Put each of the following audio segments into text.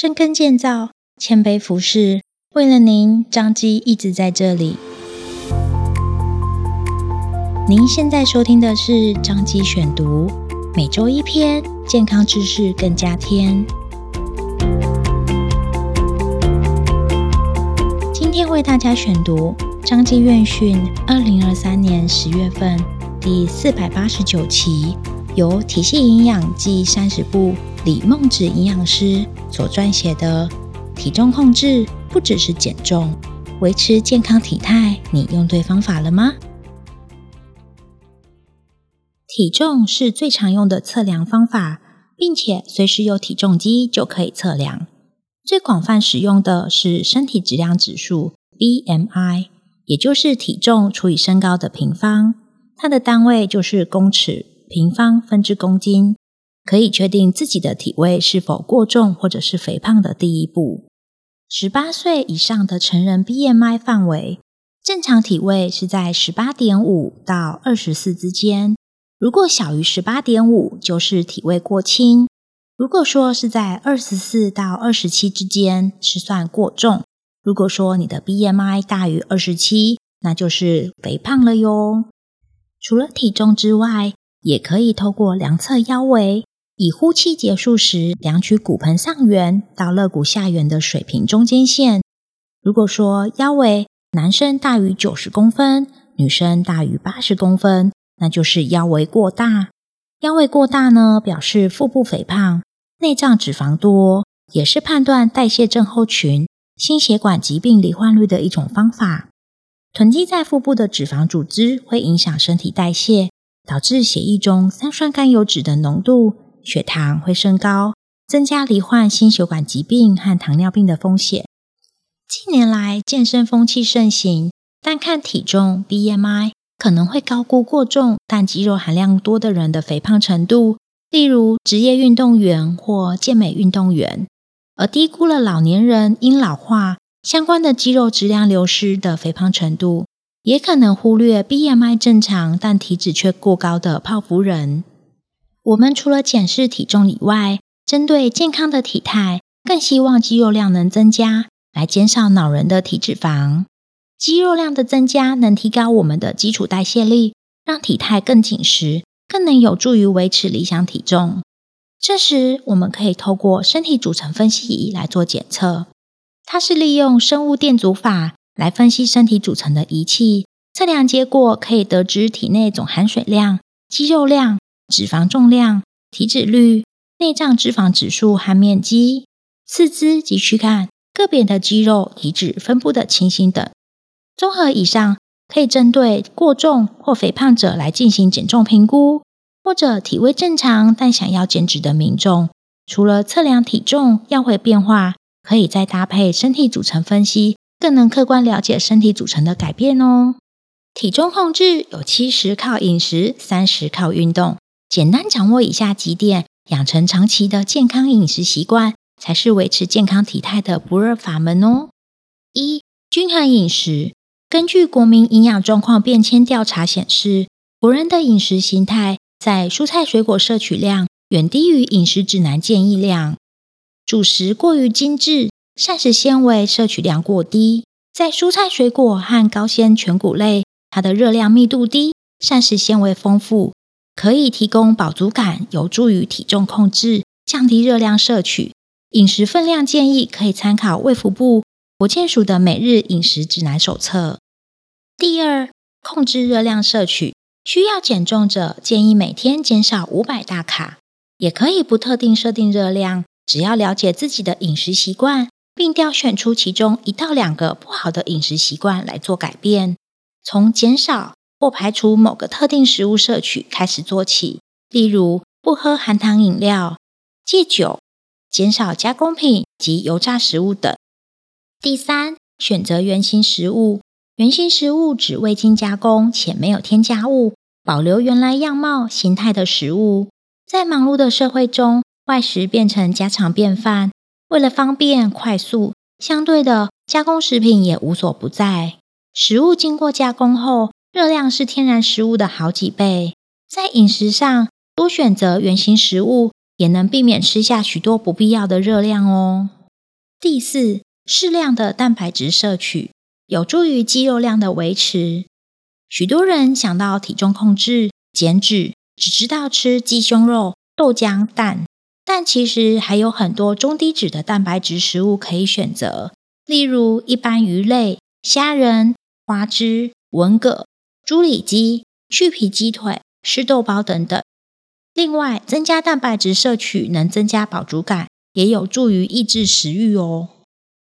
深耕建造，谦卑服侍，为了您，张基一直在这里。您现在收听的是张基选读，每周一篇健康知识更加添。今天为大家选读张基院讯二零二三年十月份第四百八十九期，由体系营养暨膳食部李孟芷营养师所撰写的体重控制不只是减重，维持健康体态，你用对方法了吗？体重是最常用的测量方法，并且随时有体重机就可以测量。最广泛使用的是身体质量指数 （BMI），也就是体重除以身高的平方，它的单位就是公尺平方分之公斤。可以确定自己的体位是否过重或者是肥胖的第一步。十八岁以上的成人 BMI 范围，正常体位是在十八点五到二十四之间。如果小于十八点五，就是体位过轻；如果说是在二十四到二十七之间，是算过重；如果说你的 BMI 大于二十七，那就是肥胖了哟。除了体重之外，也可以透过量测腰围。以呼气结束时量取骨盆上缘到肋骨下缘的水平中间线。如果说腰围男生大于九十公分，女生大于八十公分，那就是腰围过大。腰围过大呢，表示腹部肥胖、内脏脂肪多，也是判断代谢症候群、心血管疾病罹患率的一种方法。囤积在腹部的脂肪组织会影响身体代谢，导致血液中三酸甘油酯的浓度。血糖会升高，增加罹患心血管疾病和糖尿病的风险。近年来，健身风气盛行，单看体重 BMI 可能会高估过重但肌肉含量多的人的肥胖程度，例如职业运动员或健美运动员，而低估了老年人因老化相关的肌肉质量流失的肥胖程度，也可能忽略 BMI 正常但体脂却过高的泡芙人。我们除了检视体重以外，针对健康的体态，更希望肌肉量能增加，来减少恼人的体脂肪。肌肉量的增加能提高我们的基础代谢力，让体态更紧实，更能有助于维持理想体重。这时，我们可以透过身体组成分析仪来做检测。它是利用生物电阻法来分析身体组成的仪器，测量结果可以得知体内总含水量、肌肉量。脂肪重量、体脂率、内脏脂肪指数和面积、四肢及躯干个别的肌肉体脂分布的情形等。综合以上，可以针对过重或肥胖者来进行减重评估，或者体位正常但想要减脂的民众，除了测量体重、要会变化，可以再搭配身体组成分析，更能客观了解身体组成的改变哦。体重控制有七十靠饮食，三十靠运动。简单掌握以下几点，养成长期的健康饮食习惯，才是维持健康体态的不二法门哦。一、均衡饮食。根据国民营养状况变迁调查显示，国人的饮食形态在蔬菜水果摄取量远低于饮食指南建议量，主食过于精致，膳食纤维摄取量过低。在蔬菜水果和高纤全谷类，它的热量密度低，膳食纤维丰富。可以提供饱足感，有助于体重控制，降低热量摄取。饮食分量建议可以参考卫福部国健署的每日饮食指南手册。第二，控制热量摄取，需要减重者建议每天减少五百大卡，也可以不特定设定热量，只要了解自己的饮食习惯，并挑选出其中一到两个不好的饮食习惯来做改变，从减少。或排除某个特定食物摄取开始做起，例如不喝含糖饮料、戒酒、减少加工品及油炸食物等。第三，选择原型食物。原型食物指未经加工且没有添加物，保留原来样貌形态的食物。在忙碌的社会中，外食变成家常便饭。为了方便快速，相对的加工食品也无所不在。食物经过加工后，热量是天然食物的好几倍，在饮食上多选择原型食物，也能避免吃下许多不必要的热量哦。第四，适量的蛋白质摄取有助于肌肉量的维持。许多人想到体重控制、减脂，只知道吃鸡胸肉、豆浆、蛋，但其实还有很多中低脂的蛋白质食物可以选择，例如一般鱼类、虾仁、花枝、文蛤、猪里脊、去皮鸡腿、湿豆包等等。另外，增加蛋白质摄取能增加饱足感，也有助于抑制食欲哦。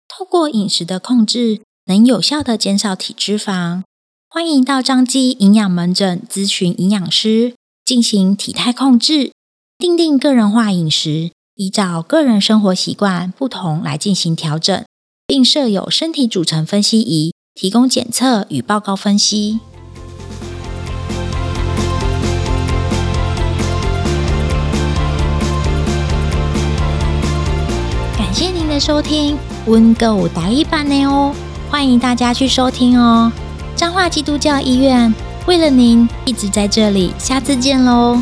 透过饮食的控制，能有效地减少体脂肪。欢迎到彰基营养门诊咨询营养师，进行体态控制，订定个人化饮食，依照个人生活习惯不同来进行调整，并设有身体组成分析仪，提供检测与报告分析。的收听，温哥舞台一版的哦，欢迎大家去收听哦。彰化基督教医院为了您一直在这里，下次见喽。